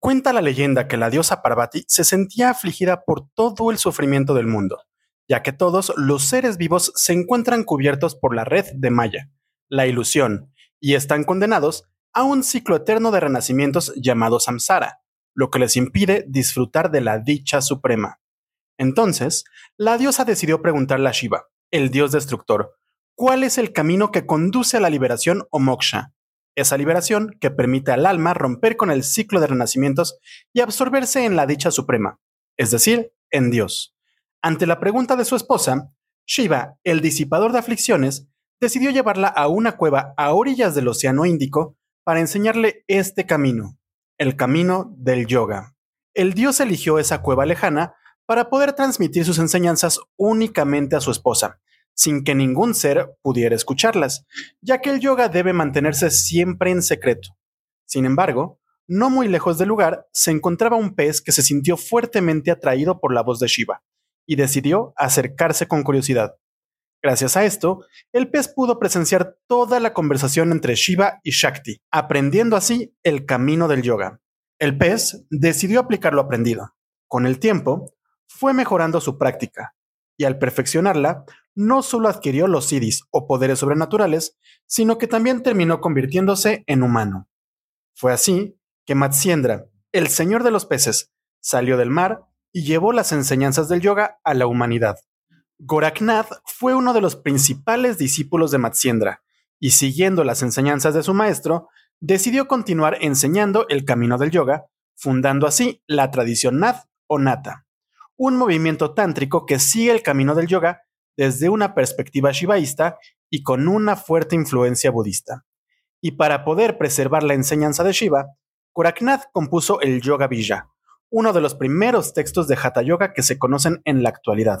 Cuenta la leyenda que la diosa Parvati se sentía afligida por todo el sufrimiento del mundo, ya que todos los seres vivos se encuentran cubiertos por la red de Maya, la ilusión, y están condenados a un ciclo eterno de renacimientos llamado samsara, lo que les impide disfrutar de la dicha suprema. Entonces, la diosa decidió preguntarle a Shiva, el dios destructor, cuál es el camino que conduce a la liberación o moksha, esa liberación que permite al alma romper con el ciclo de renacimientos y absorberse en la dicha suprema, es decir, en Dios. Ante la pregunta de su esposa, Shiva, el disipador de aflicciones, decidió llevarla a una cueva a orillas del Océano Índico para enseñarle este camino, el camino del yoga. El dios eligió esa cueva lejana para poder transmitir sus enseñanzas únicamente a su esposa, sin que ningún ser pudiera escucharlas, ya que el yoga debe mantenerse siempre en secreto. Sin embargo, no muy lejos del lugar se encontraba un pez que se sintió fuertemente atraído por la voz de Shiva y decidió acercarse con curiosidad. Gracias a esto, el pez pudo presenciar toda la conversación entre Shiva y Shakti, aprendiendo así el camino del yoga. El pez decidió aplicar lo aprendido. Con el tiempo, fue mejorando su práctica, y al perfeccionarla, no solo adquirió los siddhis o poderes sobrenaturales, sino que también terminó convirtiéndose en humano. Fue así que Matsyendra, el señor de los peces, salió del mar y llevó las enseñanzas del yoga a la humanidad. Goraknath fue uno de los principales discípulos de Matsyendra, y siguiendo las enseñanzas de su maestro, decidió continuar enseñando el camino del yoga, fundando así la tradición Nath o Nata, un movimiento tántrico que sigue el camino del yoga desde una perspectiva shivaísta y con una fuerte influencia budista. Y para poder preservar la enseñanza de Shiva, Goraknath compuso el Yoga Vija, uno de los primeros textos de Hatha Yoga que se conocen en la actualidad.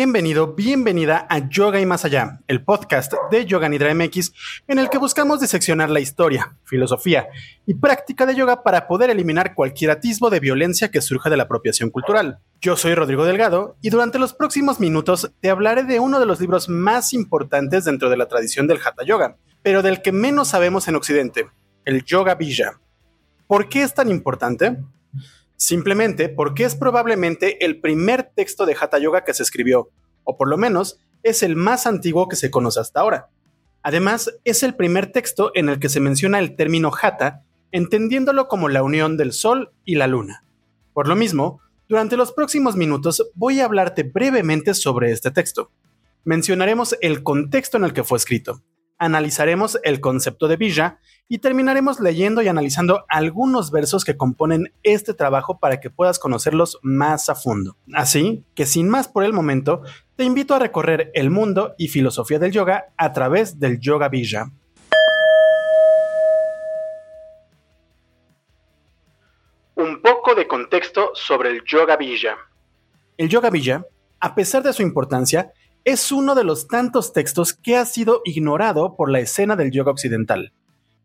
Bienvenido, bienvenida a Yoga y Más Allá, el podcast de Yoga Nidra MX, en el que buscamos diseccionar la historia, filosofía y práctica de yoga para poder eliminar cualquier atisbo de violencia que surja de la apropiación cultural. Yo soy Rodrigo Delgado y durante los próximos minutos te hablaré de uno de los libros más importantes dentro de la tradición del Hatha Yoga, pero del que menos sabemos en Occidente, el Yoga Vija. ¿Por qué es tan importante? Simplemente porque es probablemente el primer texto de Hatha Yoga que se escribió, o por lo menos es el más antiguo que se conoce hasta ahora. Además, es el primer texto en el que se menciona el término Hatha, entendiéndolo como la unión del Sol y la Luna. Por lo mismo, durante los próximos minutos voy a hablarte brevemente sobre este texto. Mencionaremos el contexto en el que fue escrito, analizaremos el concepto de Villa y terminaremos leyendo y analizando algunos versos que componen este trabajo para que puedas conocerlos más a fondo. Así que sin más por el momento, te invito a recorrer el mundo y filosofía del yoga a través del Yoga Villa. Un poco de contexto sobre el Yoga Villa. El Yoga Villa, a pesar de su importancia, es uno de los tantos textos que ha sido ignorado por la escena del yoga occidental.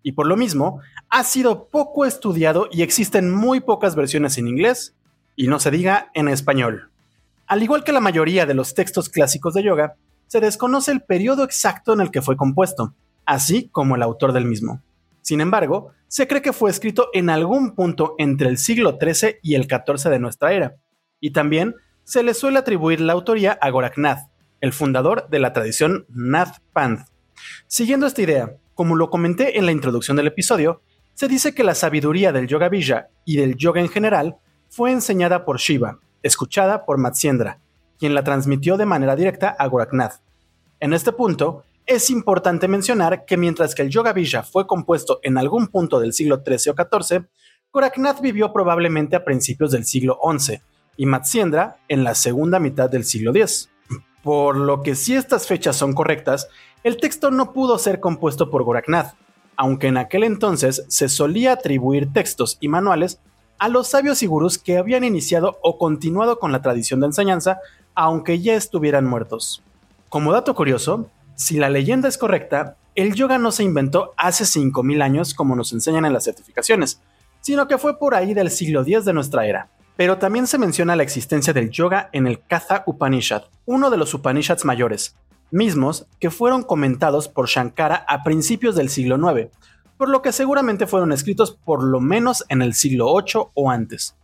Y por lo mismo, ha sido poco estudiado y existen muy pocas versiones en inglés, y no se diga en español. Al igual que la mayoría de los textos clásicos de yoga, se desconoce el periodo exacto en el que fue compuesto, así como el autor del mismo. Sin embargo, se cree que fue escrito en algún punto entre el siglo XIII y el XIV de nuestra era, y también se le suele atribuir la autoría a Goraknath, el fundador de la tradición Nath Panth. Siguiendo esta idea, como lo comenté en la introducción del episodio, se dice que la sabiduría del Yoga Vija y del yoga en general fue enseñada por Shiva, escuchada por Matsyendra, quien la transmitió de manera directa a Goraknath. En este punto, es importante mencionar que mientras que el Yoga Vija fue compuesto en algún punto del siglo XIII o XIV, Goraknath vivió probablemente a principios del siglo XI y Matsyendra en la segunda mitad del siglo X. Por lo que si estas fechas son correctas, el texto no pudo ser compuesto por Goraknath, aunque en aquel entonces se solía atribuir textos y manuales a los sabios y gurús que habían iniciado o continuado con la tradición de enseñanza, aunque ya estuvieran muertos. Como dato curioso, si la leyenda es correcta, el yoga no se inventó hace 5.000 años como nos enseñan en las certificaciones, sino que fue por ahí del siglo X de nuestra era. Pero también se menciona la existencia del yoga en el Katha Upanishad, uno de los Upanishads mayores, mismos que fueron comentados por Shankara a principios del siglo IX, por lo que seguramente fueron escritos por lo menos en el siglo VIII o antes.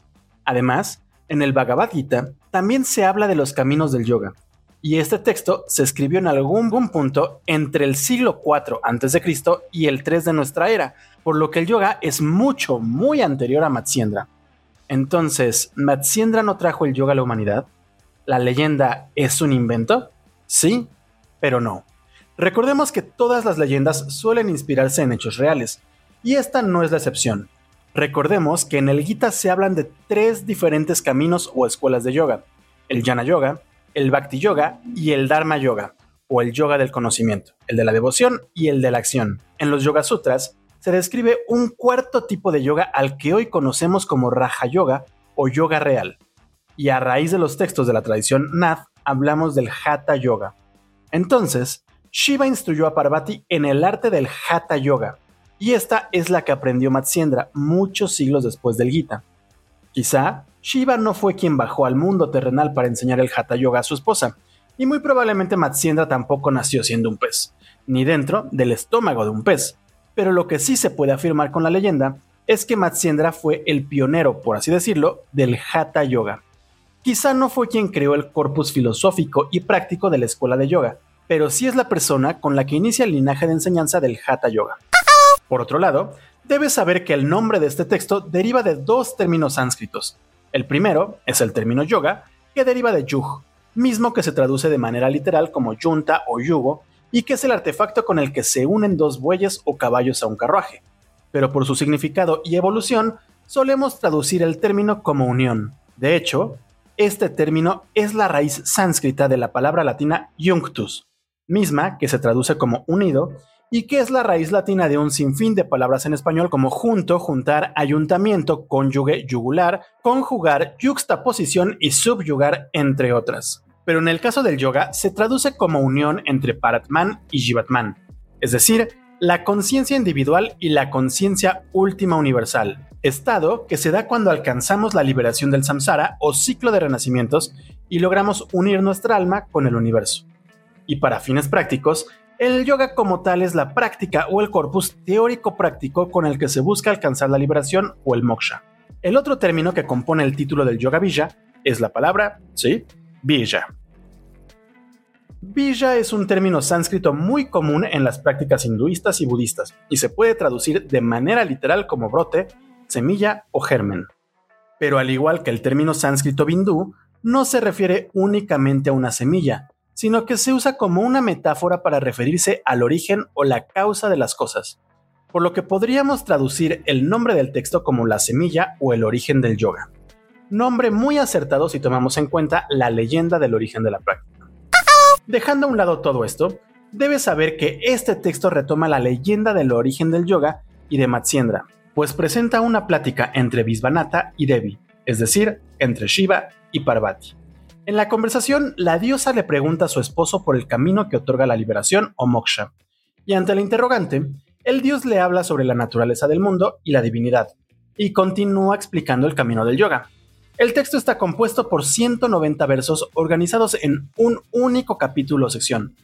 Además, en el Bhagavad Gita también se habla de los caminos del yoga, y este texto se escribió en algún punto entre el siglo IV a.C. y el 3 de nuestra era, por lo que el yoga es mucho, muy anterior a Matsyendra. Entonces, ¿Matsyendra no trajo el yoga a la humanidad? ¿La leyenda es un invento? Sí, pero no. Recordemos que todas las leyendas suelen inspirarse en hechos reales, y esta no es la excepción. Recordemos que en el Gita se hablan de tres diferentes caminos o escuelas de yoga, el Jnana Yoga, el Bhakti Yoga y el Dharma Yoga, o el yoga del conocimiento, el de la devoción y el de la acción. En los Yoga Sutras se describe un cuarto tipo de yoga al que hoy conocemos como Raja Yoga o yoga real. Y a raíz de los textos de la tradición Nath hablamos del Hatha Yoga. Entonces, Shiva instruyó a Parvati en el arte del Hatha Yoga, y esta es la que aprendió Matsyendra muchos siglos después del Gita. Quizá Shiva no fue quien bajó al mundo terrenal para enseñar el Hatha Yoga a su esposa, y muy probablemente Matsyendra tampoco nació siendo un pez, ni dentro del estómago de un pez. Pero lo que sí se puede afirmar con la leyenda es que Matsyendra fue el pionero, por así decirlo, del Hatha Yoga. Quizá no fue quien creó el corpus filosófico y práctico de la escuela de yoga, pero sí es la persona con la que inicia el linaje de enseñanza del Hatha Yoga. Por otro lado, debes saber que el nombre de este texto deriva de dos términos sánscritos, el primero es el término yoga, que deriva de yug, mismo que se traduce de manera literal como yunta o yugo, y que es el artefacto con el que se unen dos bueyes o caballos a un carruaje. Pero por su significado y evolución, solemos traducir el término como unión. De hecho, este término es la raíz sánscrita de la palabra latina junctus, misma que se traduce como unido y que es la raíz latina de un sinfín de palabras en español como junto, juntar, ayuntamiento, cónyuge, yugular, conjugar, yuxtaposición y subyugar, entre otras. Pero en el caso del yoga se traduce como unión entre Paratman y Jivatman, es decir, la conciencia individual y la conciencia última universal, estado que se da cuando alcanzamos la liberación del samsara o ciclo de renacimientos y logramos unir nuestra alma con el universo. Y para fines prácticos, el yoga como tal es la práctica o el corpus teórico práctico con el que se busca alcanzar la liberación o el moksha. El otro término que compone el título del yoga villa es la palabra, sí, villa. Villa es un término sánscrito muy común en las prácticas hinduistas y budistas y se puede traducir de manera literal como brote, semilla o germen. Pero al igual que el término sánscrito bindú, no se refiere únicamente a una semilla, sino que se usa como una metáfora para referirse al origen o la causa de las cosas, por lo que podríamos traducir el nombre del texto como la semilla o el origen del yoga. Nombre muy acertado si tomamos en cuenta la leyenda del origen de la práctica. Dejando a un lado todo esto, debes saber que este texto retoma la leyenda del origen del yoga y de Matsyendra, pues presenta una plática entre Visvanatha y Devi, es decir, entre Shiva y Parvati. En la conversación, la diosa le pregunta a su esposo por el camino que otorga la liberación o moksha, y ante la interrogante, el dios le habla sobre la naturaleza del mundo y la divinidad, y continúa explicando el camino del yoga. El texto está compuesto por 190 versos organizados en un único capítulo o sección,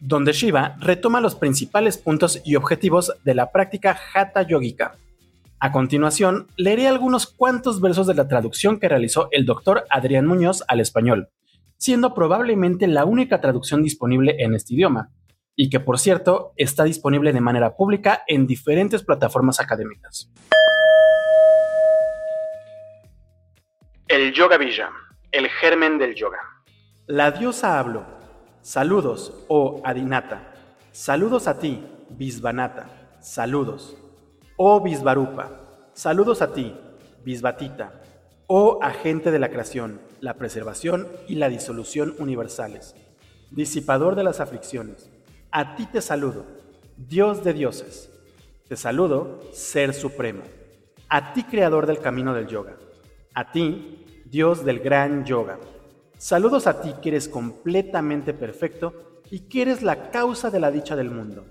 donde Shiva retoma los principales puntos y objetivos de la práctica Hatha Yogica. A continuación, leeré algunos cuantos versos de la traducción que realizó el doctor Adrián Muñoz al español, siendo probablemente la única traducción disponible en este idioma, y que por cierto está disponible de manera pública en diferentes plataformas académicas. El Yoga Villa, el germen del yoga. La diosa habló. Saludos, oh Adinata. Saludos a ti, Visvanata. Saludos. Oh Visvarupa, saludos a ti, Bisbatita, oh agente de la creación, la preservación y la disolución universales, disipador de las aflicciones, a ti te saludo, Dios de dioses. Te saludo, Ser Supremo. A ti, creador del camino del yoga. A ti, Dios del gran yoga. Saludos a ti que eres completamente perfecto y que eres la causa de la dicha del mundo.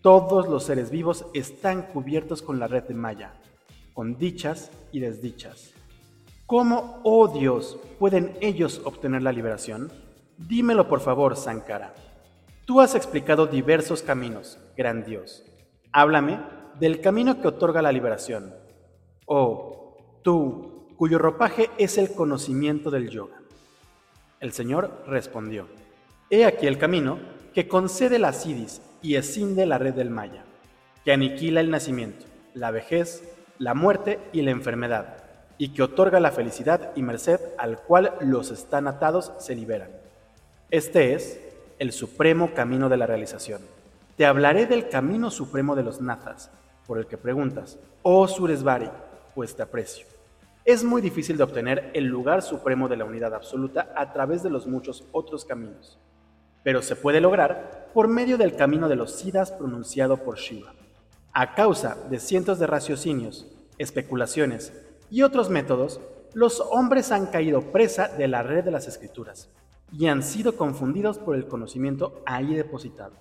Todos los seres vivos están cubiertos con la red de Maya, con dichas y desdichas. ¿Cómo, oh Dios, pueden ellos obtener la liberación? Dímelo por favor, Sankara. Tú has explicado diversos caminos, gran Dios. Háblame del camino que otorga la liberación. Oh, tú, cuyo ropaje es el conocimiento del yoga. El Señor respondió, He aquí el camino que concede la sidis y escinde la red del Maya, que aniquila el nacimiento, la vejez, la muerte y la enfermedad, y que otorga la felicidad y merced al cual los están atados se liberan. Este es el supremo camino de la realización. Te hablaré del camino supremo de los nazas, por el que preguntas, oh Suresvari, pues te aprecio. Es muy difícil de obtener el lugar supremo de la unidad absoluta a través de los muchos otros caminos, pero se puede lograr por medio del camino de los Siddhas pronunciado por Shiva. A causa de cientos de raciocinios, especulaciones y otros métodos, los hombres han caído presa de la red de las escrituras y han sido confundidos por el conocimiento ahí depositado.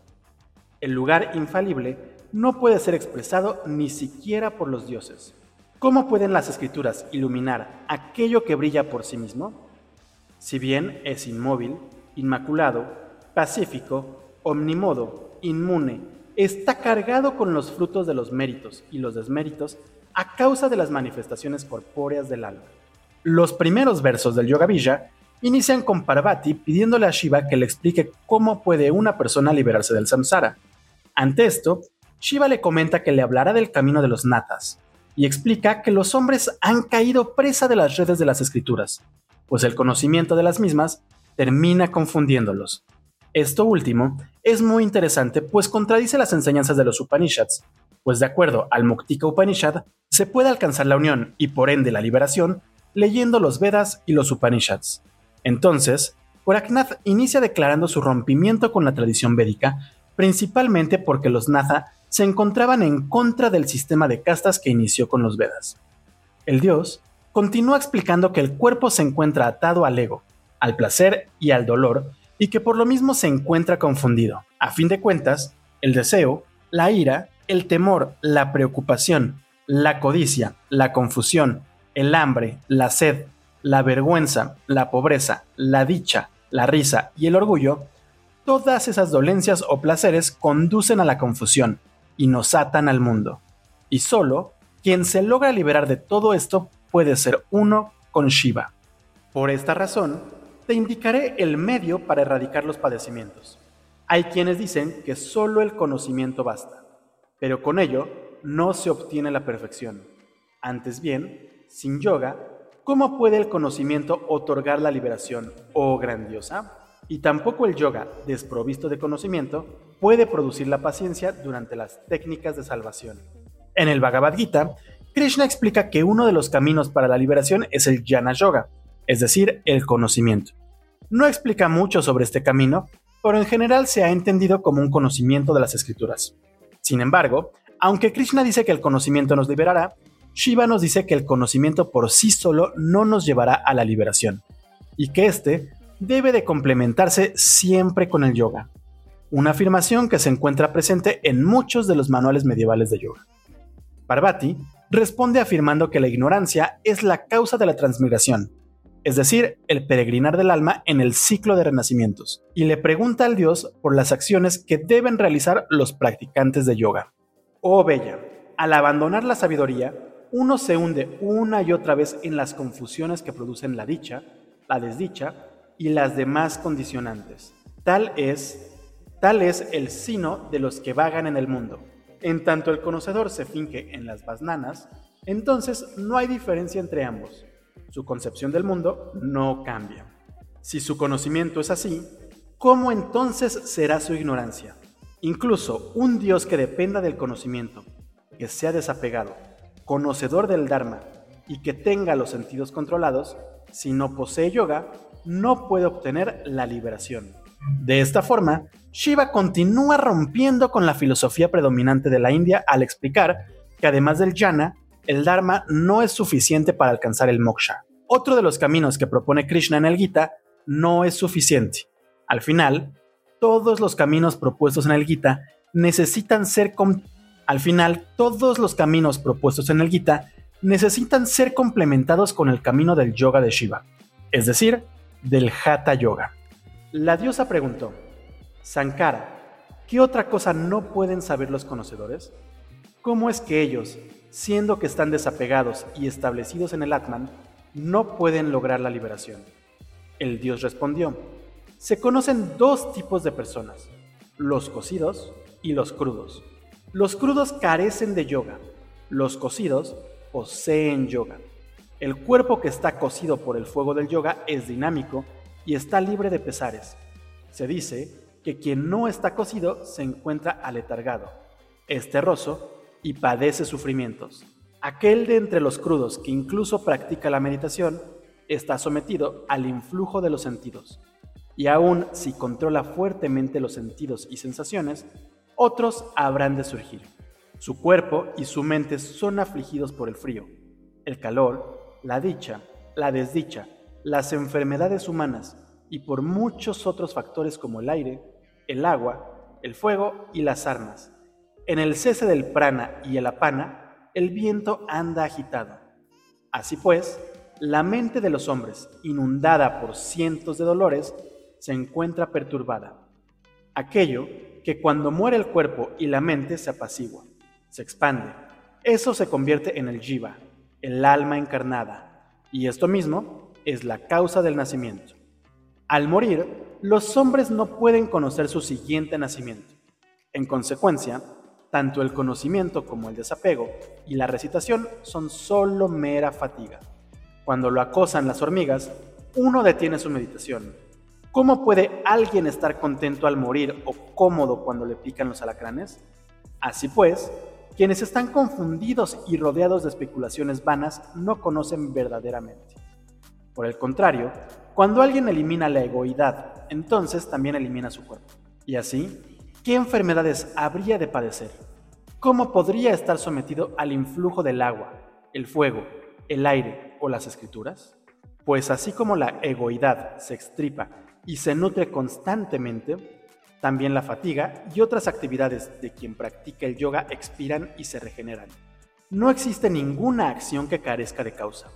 El lugar infalible no puede ser expresado ni siquiera por los dioses. ¿Cómo pueden las escrituras iluminar aquello que brilla por sí mismo? Si bien es inmóvil, inmaculado, pacífico, omnimodo, inmune, está cargado con los frutos de los méritos y los desméritos a causa de las manifestaciones corpóreas del alma. Los primeros versos del Yoga Villa inician con Parvati pidiéndole a Shiva que le explique cómo puede una persona liberarse del samsara. Ante esto, Shiva le comenta que le hablará del camino de los natas y explica que los hombres han caído presa de las redes de las escrituras, pues el conocimiento de las mismas termina confundiéndolos. Esto último es muy interesante pues contradice las enseñanzas de los Upanishads, pues de acuerdo al Muktika Upanishad se puede alcanzar la unión y por ende la liberación leyendo los Vedas y los Upanishads. Entonces, Goraknath inicia declarando su rompimiento con la tradición védica, principalmente porque los Natha se encontraban en contra del sistema de castas que inició con los Vedas. El dios continúa explicando que el cuerpo se encuentra atado al ego, al placer y al dolor, y que por lo mismo se encuentra confundido. A fin de cuentas, el deseo, la ira, el temor, la preocupación, la codicia, la confusión, el hambre, la sed, la vergüenza, la pobreza, la dicha, la risa y el orgullo, todas esas dolencias o placeres conducen a la confusión y nos atan al mundo. Y solo quien se logra liberar de todo esto puede ser uno con Shiva. Por esta razón, te indicaré el medio para erradicar los padecimientos. Hay quienes dicen que solo el conocimiento basta, pero con ello no se obtiene la perfección. Antes bien, sin yoga ¿Cómo puede el conocimiento otorgar la liberación, oh grandiosa? Y tampoco el yoga, desprovisto de conocimiento, puede producir la paciencia durante las técnicas de salvación. En el Bhagavad Gita, Krishna explica que uno de los caminos para la liberación es el Jnana Yoga, es decir, el conocimiento. No explica mucho sobre este camino, pero en general se ha entendido como un conocimiento de las escrituras. Sin embargo, aunque Krishna dice que el conocimiento nos liberará, Shiva nos dice que el conocimiento por sí solo no nos llevará a la liberación, y que éste debe de complementarse siempre con el yoga, una afirmación que se encuentra presente en muchos de los manuales medievales de yoga. Parvati responde afirmando que la ignorancia es la causa de la transmigración, es decir, el peregrinar del alma en el ciclo de renacimientos, y le pregunta al dios por las acciones que deben realizar los practicantes de yoga. Oh Bella, al abandonar la sabiduría, uno se hunde una y otra vez en las confusiones que producen la dicha, la desdicha y las demás condicionantes. Tal es, tal es el sino de los que vagan en el mundo. En tanto el conocedor se finque en las basnanas, entonces no hay diferencia entre ambos. Su concepción del mundo no cambia. Si su conocimiento es así, ¿cómo entonces será su ignorancia? Incluso un Dios que dependa del conocimiento, que sea desapegado, conocedor del Dharma y que tenga los sentidos controlados, si no posee yoga, no puede obtener la liberación. De esta forma, Shiva continúa rompiendo con la filosofía predominante de la India al explicar que además del jnana, el dharma no es suficiente para alcanzar el moksha. Otro de los caminos que propone Krishna en el Gita no es suficiente. Al final, todos los caminos propuestos en el Gita necesitan ser al final todos los caminos propuestos en el Gita necesitan ser complementados con el camino del yoga de Shiva, es decir, del Hatha Yoga. La diosa preguntó, Sankara, ¿qué otra cosa no pueden saber los conocedores? ¿Cómo es que ellos, siendo que están desapegados y establecidos en el Atman, no pueden lograr la liberación? El dios respondió, se conocen dos tipos de personas, los cocidos y los crudos. Los crudos carecen de yoga, los cocidos poseen yoga. El cuerpo que está cocido por el fuego del yoga es dinámico y está libre de pesares. Se dice que quien no está cocido se encuentra aletargado, es terroso y padece sufrimientos. Aquel de entre los crudos que incluso practica la meditación está sometido al influjo de los sentidos. Y aun si controla fuertemente los sentidos y sensaciones, otros habrán de surgir. Su cuerpo y su mente son afligidos por el frío, el calor, la dicha, la desdicha, las enfermedades humanas y por muchos otros factores como el aire, el agua, el fuego y las armas. En el cese del prana y el apana, el viento anda agitado. Así pues, la mente de los hombres, inundada por cientos de dolores, se encuentra perturbada. Aquello que cuando muere el cuerpo y la mente se apacigua, se expande. Eso se convierte en el jiva, el alma encarnada, y esto mismo es la causa del nacimiento. Al morir, los hombres no pueden conocer su siguiente nacimiento. En consecuencia, tanto el conocimiento como el desapego y la recitación son solo mera fatiga. Cuando lo acosan las hormigas, uno detiene su meditación. ¿Cómo puede alguien estar contento al morir o cómodo cuando le pican los alacranes? Así pues, quienes están confundidos y rodeados de especulaciones vanas no conocen verdaderamente. Por el contrario, cuando alguien elimina la egoidad, entonces también elimina su cuerpo. Y así, ¿qué enfermedades habría de padecer? ¿Cómo podría estar sometido al influjo del agua, el fuego, el aire o las escrituras? Pues así como la egoidad se extripa y se nutre constantemente, también la fatiga y otras actividades de quien practica el yoga expiran y se regeneran. No existe ninguna acción que carezca de causa.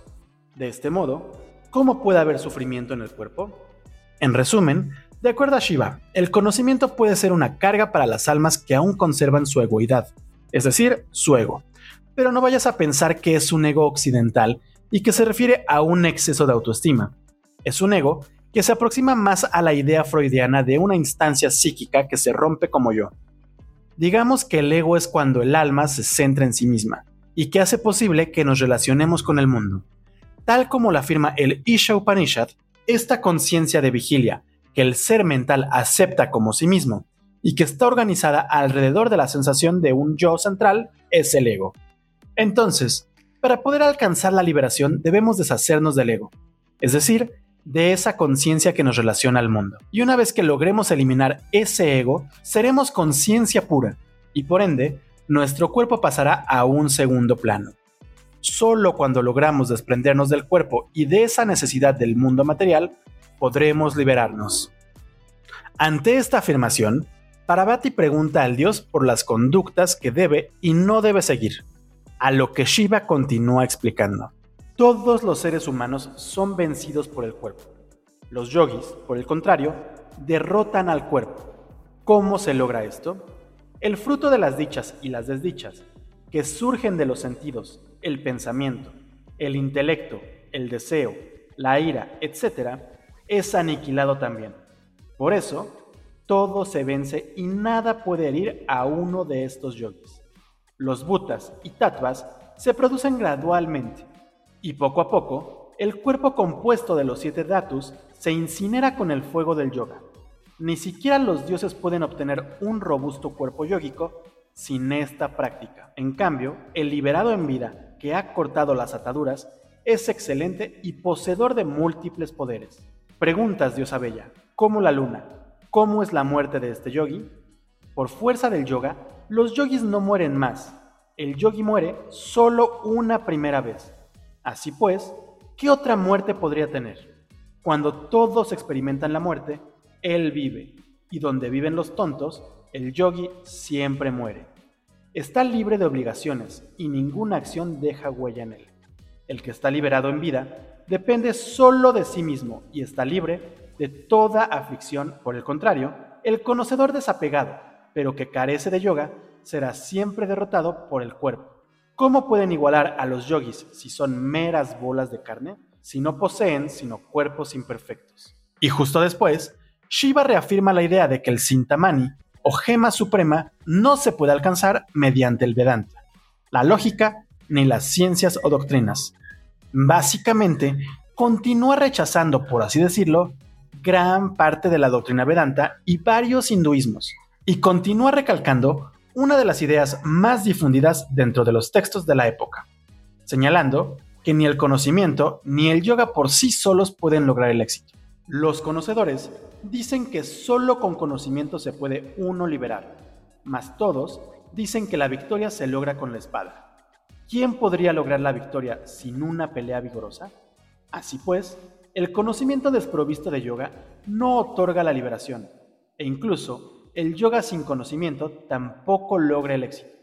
De este modo, ¿Cómo puede haber sufrimiento en el cuerpo? En resumen, de acuerdo a Shiva, el conocimiento puede ser una carga para las almas que aún conservan su egoidad, es decir, su ego. Pero no vayas a pensar que es un ego occidental y que se refiere a un exceso de autoestima. Es un ego que se aproxima más a la idea freudiana de una instancia psíquica que se rompe como yo. Digamos que el ego es cuando el alma se centra en sí misma y que hace posible que nos relacionemos con el mundo. Tal como lo afirma el Isha Upanishad, esta conciencia de vigilia, que el ser mental acepta como sí mismo y que está organizada alrededor de la sensación de un yo central, es el ego. Entonces, para poder alcanzar la liberación debemos deshacernos del ego, es decir, de esa conciencia que nos relaciona al mundo. Y una vez que logremos eliminar ese ego, seremos conciencia pura y por ende, nuestro cuerpo pasará a un segundo plano. Solo cuando logramos desprendernos del cuerpo y de esa necesidad del mundo material, podremos liberarnos. Ante esta afirmación, Parvati pregunta al dios por las conductas que debe y no debe seguir, a lo que Shiva continúa explicando. Todos los seres humanos son vencidos por el cuerpo. Los yogis, por el contrario, derrotan al cuerpo. ¿Cómo se logra esto? El fruto de las dichas y las desdichas, que surgen de los sentidos el pensamiento, el intelecto, el deseo, la ira, etc., es aniquilado también. Por eso, todo se vence y nada puede herir a uno de estos yogis. Los butas y tattvas se producen gradualmente y poco a poco el cuerpo compuesto de los siete datus se incinera con el fuego del yoga. Ni siquiera los dioses pueden obtener un robusto cuerpo yógico sin esta práctica. En cambio, el liberado en vida que ha cortado las ataduras, es excelente y poseedor de múltiples poderes. Preguntas, diosa bella, ¿cómo la luna? ¿Cómo es la muerte de este yogi? Por fuerza del yoga, los yogis no mueren más. El yogi muere solo una primera vez. Así pues, ¿qué otra muerte podría tener? Cuando todos experimentan la muerte, él vive, y donde viven los tontos, el yogi siempre muere. Está libre de obligaciones y ninguna acción deja huella en él. El que está liberado en vida depende solo de sí mismo y está libre de toda aflicción. Por el contrario, el conocedor desapegado, pero que carece de yoga, será siempre derrotado por el cuerpo. ¿Cómo pueden igualar a los yogis si son meras bolas de carne? Si no poseen sino cuerpos imperfectos. Y justo después, Shiva reafirma la idea de que el Sintamani, o gema suprema, no se puede alcanzar mediante el Vedanta, la lógica ni las ciencias o doctrinas. Básicamente, continúa rechazando, por así decirlo, gran parte de la doctrina Vedanta y varios hinduismos, y continúa recalcando una de las ideas más difundidas dentro de los textos de la época, señalando que ni el conocimiento ni el yoga por sí solos pueden lograr el éxito. Los conocedores dicen que solo con conocimiento se puede uno liberar, mas todos dicen que la victoria se logra con la espada. ¿Quién podría lograr la victoria sin una pelea vigorosa? Así pues, el conocimiento desprovisto de yoga no otorga la liberación, e incluso el yoga sin conocimiento tampoco logra el éxito.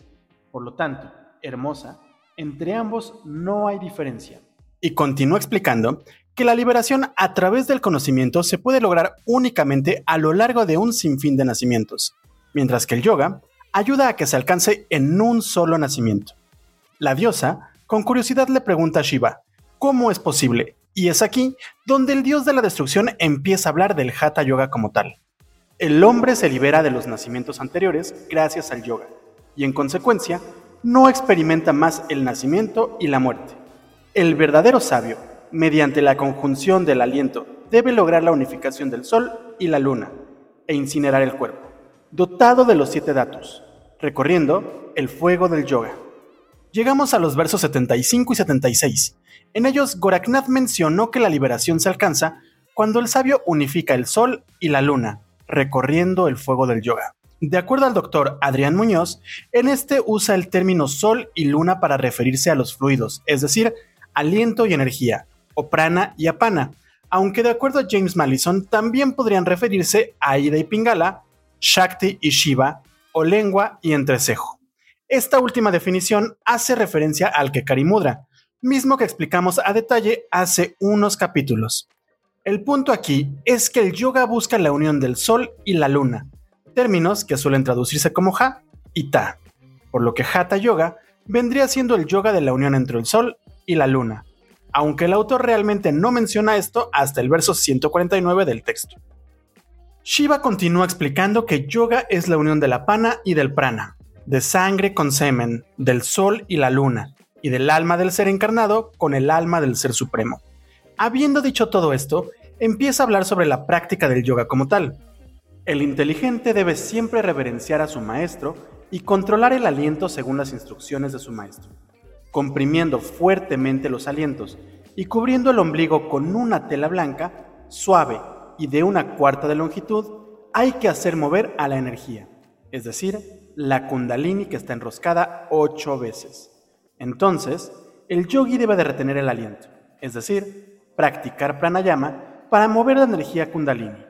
Por lo tanto, hermosa, entre ambos no hay diferencia. Y continúa explicando que la liberación a través del conocimiento se puede lograr únicamente a lo largo de un sinfín de nacimientos, mientras que el yoga ayuda a que se alcance en un solo nacimiento. La diosa, con curiosidad, le pregunta a Shiva, ¿cómo es posible? Y es aquí donde el dios de la destrucción empieza a hablar del Hatha Yoga como tal. El hombre se libera de los nacimientos anteriores gracias al yoga, y en consecuencia, no experimenta más el nacimiento y la muerte. El verdadero sabio, mediante la conjunción del aliento, debe lograr la unificación del sol y la luna, e incinerar el cuerpo, dotado de los siete datos, recorriendo el fuego del yoga. Llegamos a los versos 75 y 76. En ellos, Goraknath mencionó que la liberación se alcanza cuando el sabio unifica el sol y la luna, recorriendo el fuego del yoga. De acuerdo al doctor Adrián Muñoz, en este usa el término sol y luna para referirse a los fluidos, es decir, aliento y energía, o prana y apana, aunque de acuerdo a James Mallison también podrían referirse a Ida y Pingala, Shakti y Shiva, o lengua y entrecejo. Esta última definición hace referencia al Kekari Mudra, mismo que explicamos a detalle hace unos capítulos. El punto aquí es que el yoga busca la unión del sol y la luna, términos que suelen traducirse como ha y ta, por lo que hatha yoga vendría siendo el yoga de la unión entre el sol y la luna, aunque el autor realmente no menciona esto hasta el verso 149 del texto. Shiva continúa explicando que yoga es la unión de la pana y del prana, de sangre con semen, del sol y la luna, y del alma del ser encarnado con el alma del ser supremo. Habiendo dicho todo esto, empieza a hablar sobre la práctica del yoga como tal. El inteligente debe siempre reverenciar a su maestro y controlar el aliento según las instrucciones de su maestro, comprimiendo fuertemente los alientos y cubriendo el ombligo con una tela blanca, suave y de una cuarta de longitud, hay que hacer mover a la energía, es decir, la kundalini que está enroscada ocho veces. Entonces, el yogi debe de retener el aliento, es decir, practicar pranayama para mover la energía kundalini.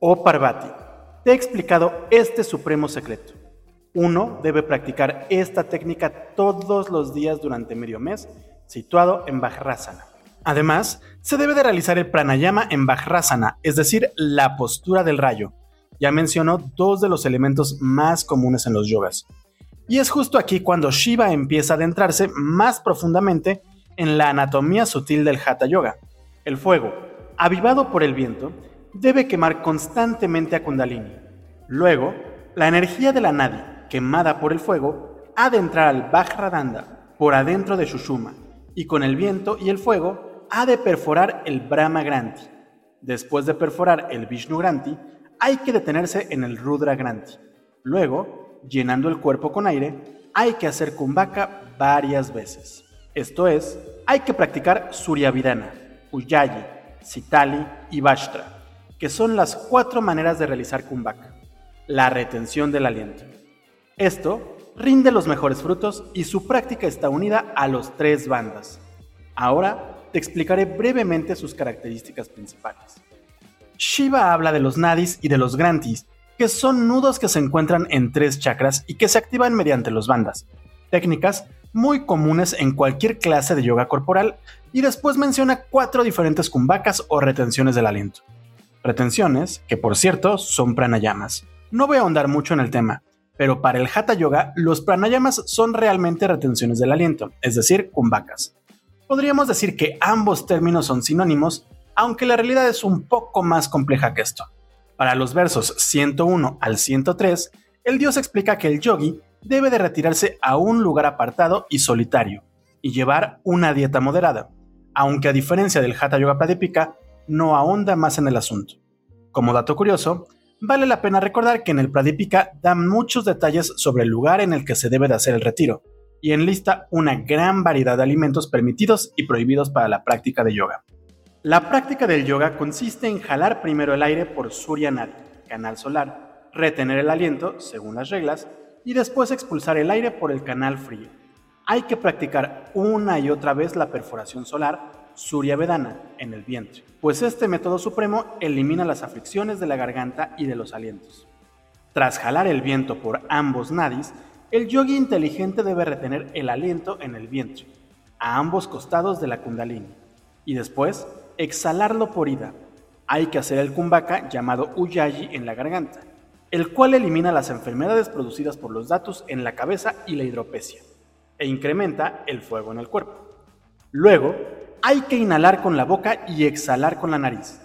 Oh Parvati, te he explicado este supremo secreto. Uno debe practicar esta técnica todos los días durante medio mes, situado en Vajrasana. Además, se debe de realizar el pranayama en Vajrasana, es decir, la postura del rayo, ya mencionó dos de los elementos más comunes en los yogas. Y es justo aquí cuando Shiva empieza a adentrarse más profundamente en la anatomía sutil del Hatha Yoga. El fuego, avivado por el viento, debe quemar constantemente a Kundalini. Luego, la energía de la Nadi, quemada por el fuego, ha de entrar al Vajradanda, por adentro de Shushuma, y con el viento y el fuego ha de perforar el Brahma Granti. Después de perforar el Vishnu Granti, hay que detenerse en el Rudra Granti. Luego, llenando el cuerpo con aire, hay que hacer kumbhaka varias veces. Esto es, hay que practicar Suryavidana, Uyayi, Sitali y Vashtra, que son las cuatro maneras de realizar Kumbhaka. La retención del aliento. Esto rinde los mejores frutos y su práctica está unida a los tres bandas. Ahora te explicaré brevemente sus características principales. Shiva habla de los nadis y de los grantis, que son nudos que se encuentran en tres chakras y que se activan mediante los bandas, técnicas muy comunes en cualquier clase de yoga corporal, y después menciona cuatro diferentes kumbhakas o retenciones del aliento. Retenciones, que por cierto son pranayamas. No voy a ahondar mucho en el tema, pero para el Hatha Yoga, los pranayamas son realmente retenciones del aliento, es decir, kumbhakas. Podríamos decir que ambos términos son sinónimos, aunque la realidad es un poco más compleja que esto. Para los versos 101 al 103, el dios explica que el yogi debe de retirarse a un lugar apartado y solitario y llevar una dieta moderada, aunque a diferencia del Hatha Yoga Pradipika, no ahonda más en el asunto. Como dato curioso, vale la pena recordar que en el Pradipika dan muchos detalles sobre el lugar en el que se debe de hacer el retiro, y enlista una gran variedad de alimentos permitidos y prohibidos para la práctica de yoga. La práctica del yoga consiste en jalar primero el aire por Surya Nadi, canal solar, retener el aliento, según las reglas, y después expulsar el aire por el canal frío. Hay que practicar una y otra vez la perforación solar Surya Vedana en el vientre, pues este método supremo elimina las aflicciones de la garganta y de los alientos. Tras jalar el viento por ambos nadis, el yogi inteligente debe retener el aliento en el vientre, a ambos costados de la kundalini, y después exhalarlo por ida. Hay que hacer el kumbhaka llamado uyayi en la garganta, el cual elimina las enfermedades producidas por los datos en la cabeza y la hidropesia, e incrementa el fuego en el cuerpo. Luego, hay que inhalar con la boca y exhalar con la nariz.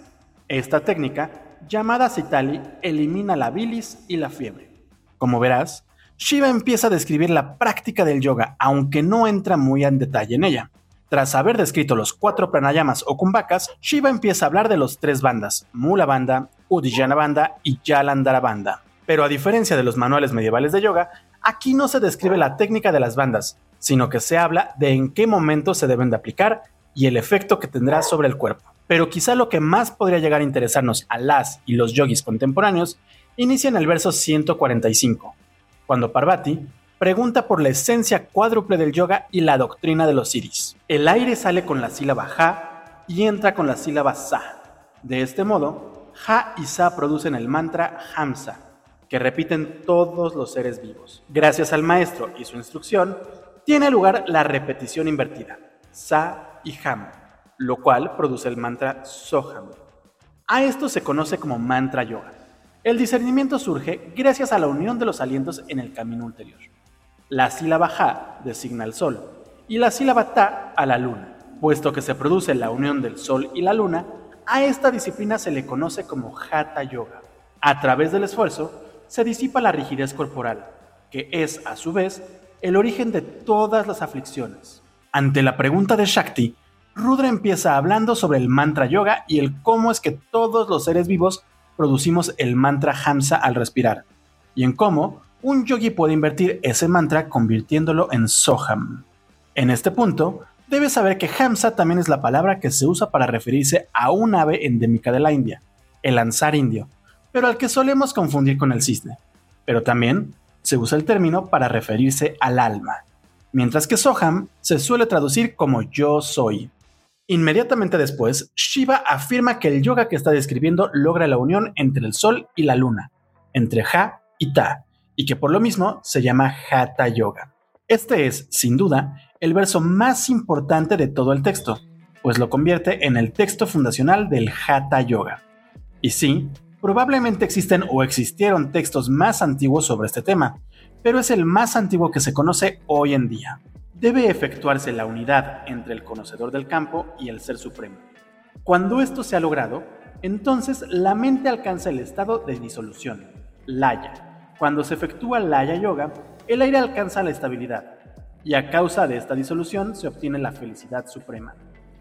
Esta técnica, llamada Sitali, elimina la bilis y la fiebre. Como verás, Shiva empieza a describir la práctica del yoga, aunque no entra muy en detalle en ella. Tras haber descrito los cuatro pranayamas o kumbhakas, Shiva empieza a hablar de los tres bandas, Mula Banda, Udiyana Banda y Jalandhara Banda. Pero a diferencia de los manuales medievales de yoga, aquí no se describe la técnica de las bandas, sino que se habla de en qué momento se deben de aplicar y el efecto que tendrá sobre el cuerpo. Pero quizá lo que más podría llegar a interesarnos a las y los yogis contemporáneos inicia en el verso 145, cuando Parvati pregunta por la esencia cuádruple del yoga y la doctrina de los iris. El aire sale con la sílaba ja y entra con la sílaba sa. De este modo, ja y sa producen el mantra hamsa, que repiten todos los seres vivos. Gracias al maestro y su instrucción, tiene lugar la repetición invertida, sa y ham, lo cual produce el mantra soham. A esto se conoce como mantra yoga. El discernimiento surge gracias a la unión de los alientos en el camino ulterior. La sílaba ja designa al sol y la sílaba ta a la luna. Puesto que se produce la unión del sol y la luna, a esta disciplina se le conoce como Hatha Yoga. A través del esfuerzo se disipa la rigidez corporal, que es a su vez el origen de todas las aflicciones. Ante la pregunta de Shakti, Rudra empieza hablando sobre el mantra yoga y el cómo es que todos los seres vivos producimos el mantra Hamsa al respirar, y en cómo un yogi puede invertir ese mantra convirtiéndolo en Soham. En este punto, debes saber que Hamsa también es la palabra que se usa para referirse a un ave endémica de la India, el ansar indio, pero al que solemos confundir con el cisne. Pero también se usa el término para referirse al alma, mientras que Soham se suele traducir como yo soy. Inmediatamente después, Shiva afirma que el yoga que está describiendo logra la unión entre el sol y la luna, entre Ja y Ta, y que por lo mismo se llama Hatha Yoga. Este es, sin duda, el verso más importante de todo el texto, pues lo convierte en el texto fundacional del Hatha Yoga. Y sí, probablemente existen o existieron textos más antiguos sobre este tema, pero es el más antiguo que se conoce hoy en día. Debe efectuarse la unidad entre el conocedor del campo y el Ser Supremo. Cuando esto se ha logrado, entonces la mente alcanza el estado de disolución, laya, cuando se efectúa la Haya Yoga, el aire alcanza la estabilidad, y a causa de esta disolución se obtiene la felicidad suprema,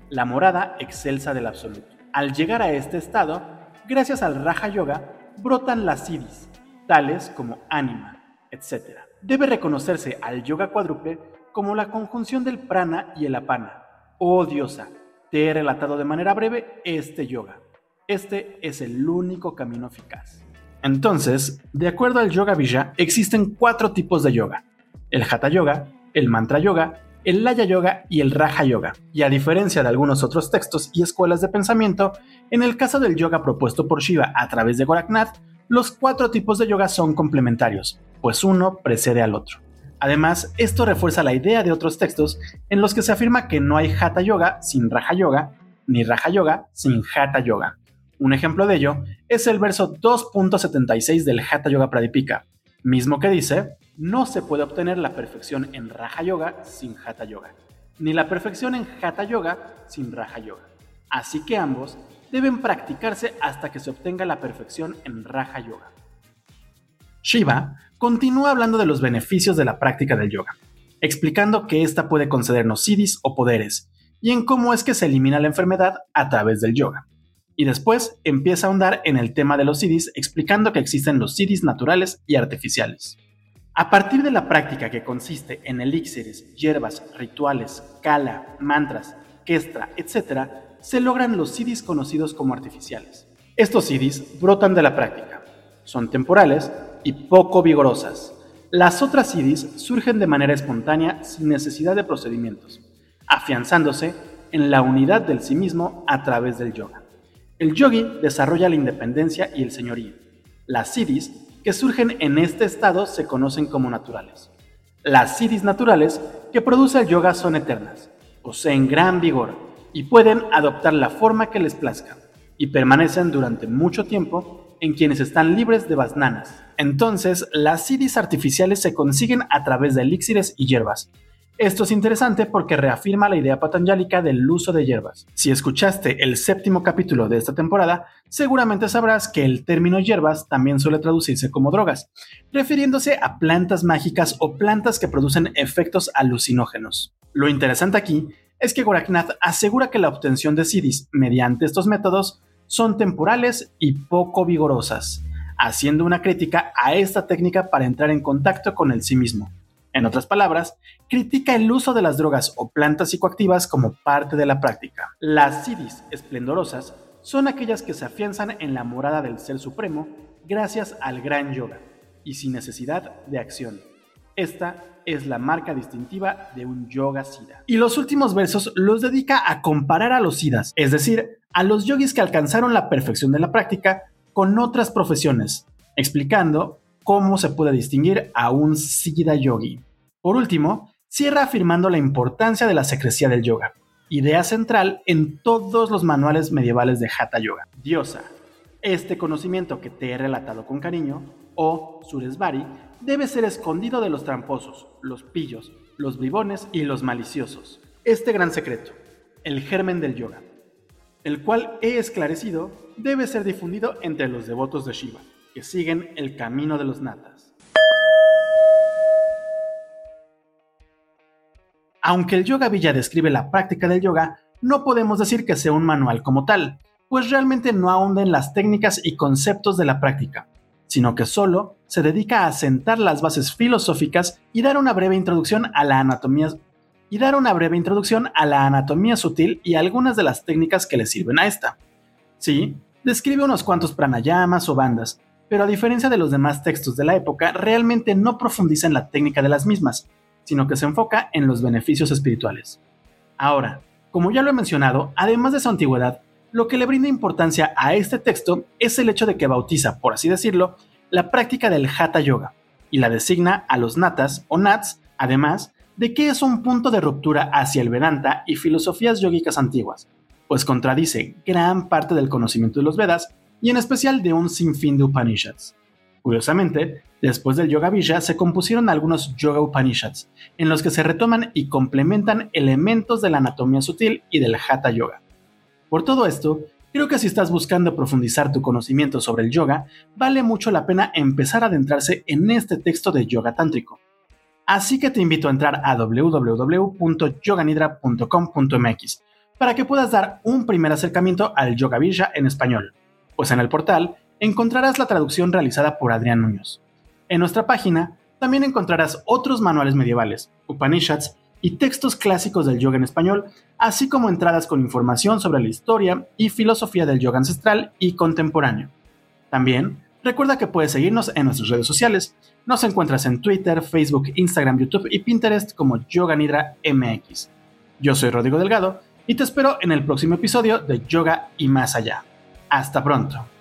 la morada excelsa del absoluto. Al llegar a este estado, gracias al Raja Yoga, brotan las siddhis, tales como ánima, etc. Debe reconocerse al yoga cuádruple como la conjunción del prana y el apana. Oh diosa, te he relatado de manera breve este yoga. Este es el único camino eficaz. Entonces, de acuerdo al Yoga Vija, existen cuatro tipos de yoga. El Hatha Yoga, el Mantra Yoga, el Laya Yoga y el Raja Yoga. Y a diferencia de algunos otros textos y escuelas de pensamiento, en el caso del yoga propuesto por Shiva a través de Goraknath, los cuatro tipos de yoga son complementarios, pues uno precede al otro. Además, esto refuerza la idea de otros textos en los que se afirma que no hay Hatha Yoga sin Raja Yoga, ni Raja Yoga sin Hatha Yoga. Un ejemplo de ello es el verso 2.76 del Hatha Yoga Pradipika, mismo que dice, no se puede obtener la perfección en Raja Yoga sin Hatha Yoga, ni la perfección en Hatha Yoga sin Raja Yoga. Así que ambos deben practicarse hasta que se obtenga la perfección en Raja Yoga. Shiva continúa hablando de los beneficios de la práctica del yoga, explicando que ésta puede concedernos siddhis o poderes, y en cómo es que se elimina la enfermedad a través del yoga. Y después empieza a ahondar en el tema de los siddhis, explicando que existen los siddhis naturales y artificiales. A partir de la práctica que consiste en elixires, hierbas, rituales, kala, mantras, kestra, etc., se logran los siddhis conocidos como artificiales. Estos siddhis brotan de la práctica, son temporales y poco vigorosas. Las otras siddhis surgen de manera espontánea sin necesidad de procedimientos, afianzándose en la unidad del sí mismo a través del yoga. El yogi desarrolla la independencia y el señorío. Las siddhis que surgen en este estado se conocen como naturales. Las siddhis naturales que produce el yoga son eternas, poseen gran vigor y pueden adoptar la forma que les plazca, y permanecen durante mucho tiempo en quienes están libres de basnanas. Entonces, las siddhis artificiales se consiguen a través de elixires y hierbas. Esto es interesante porque reafirma la idea patanjálica del uso de hierbas. Si escuchaste el séptimo capítulo de esta temporada, seguramente sabrás que el término hierbas también suele traducirse como drogas, refiriéndose a plantas mágicas o plantas que producen efectos alucinógenos. Lo interesante aquí es que Goraknath asegura que la obtención de siddhis mediante estos métodos son temporales y poco vigorosas, haciendo una crítica a esta técnica para entrar en contacto con el sí mismo. En otras palabras, critica el uso de las drogas o plantas psicoactivas como parte de la práctica. Las siddhis esplendorosas son aquellas que se afianzan en la morada del Ser Supremo gracias al gran yoga y sin necesidad de acción. Esta es la marca distintiva de un yoga siddha. Y los últimos versos los dedica a comparar a los siddhas, es decir, a los yogis que alcanzaron la perfección de la práctica con otras profesiones, explicando cómo se puede distinguir a un siddha yogi. Por último, cierra afirmando la importancia de la secrecía del yoga, idea central en todos los manuales medievales de Hatha Yoga. Diosa, este conocimiento que te he relatado con cariño, o Suresvari, debe ser escondido de los tramposos, los pillos, los bribones y los maliciosos. Este gran secreto, el germen del yoga, el cual he esclarecido, debe ser difundido entre los devotos de Shiva, que siguen el camino de los natas. Aunque el Yoga Villa describe la práctica del yoga, no podemos decir que sea un manual como tal, pues realmente no ahonda en las técnicas y conceptos de la práctica, sino que solo se dedica a sentar las bases filosóficas y dar una breve introducción a la anatomía y dar una breve introducción a la anatomía sutil y algunas de las técnicas que le sirven a esta. Sí, describe unos cuantos pranayamas o bandas, pero a diferencia de los demás textos de la época, realmente no profundiza en la técnica de las mismas, sino que se enfoca en los beneficios espirituales. Ahora, como ya lo he mencionado, además de su antigüedad, lo que le brinda importancia a este texto es el hecho de que bautiza, por así decirlo, la práctica del Hatha Yoga y la designa a los Natas o Nats, además de que es un punto de ruptura hacia el Vedanta y filosofías yógicas antiguas, pues contradice gran parte del conocimiento de los Vedas y en especial de un sinfín de Upanishads. Curiosamente, después del Yoga se compusieron algunos Yoga Upanishads, en los que se retoman y complementan elementos de la anatomía sutil y del Hatha Yoga. Por todo esto, creo que si estás buscando profundizar tu conocimiento sobre el yoga, vale mucho la pena empezar a adentrarse en este texto de yoga tántrico. Así que te invito a entrar a www.yoganidra.com.mx para que puedas dar un primer acercamiento al Yoga en español, pues en el portal encontrarás la traducción realizada por Adrián Muñoz. En nuestra página también encontrarás otros manuales medievales, Upanishads y textos clásicos del yoga en español, así como entradas con información sobre la historia y filosofía del yoga ancestral y contemporáneo. También recuerda que puedes seguirnos en nuestras redes sociales. Nos encuentras en Twitter, Facebook, Instagram, YouTube y Pinterest como Yoga Nidra MX. Yo soy Rodrigo Delgado y te espero en el próximo episodio de Yoga y Más Allá. Hasta pronto.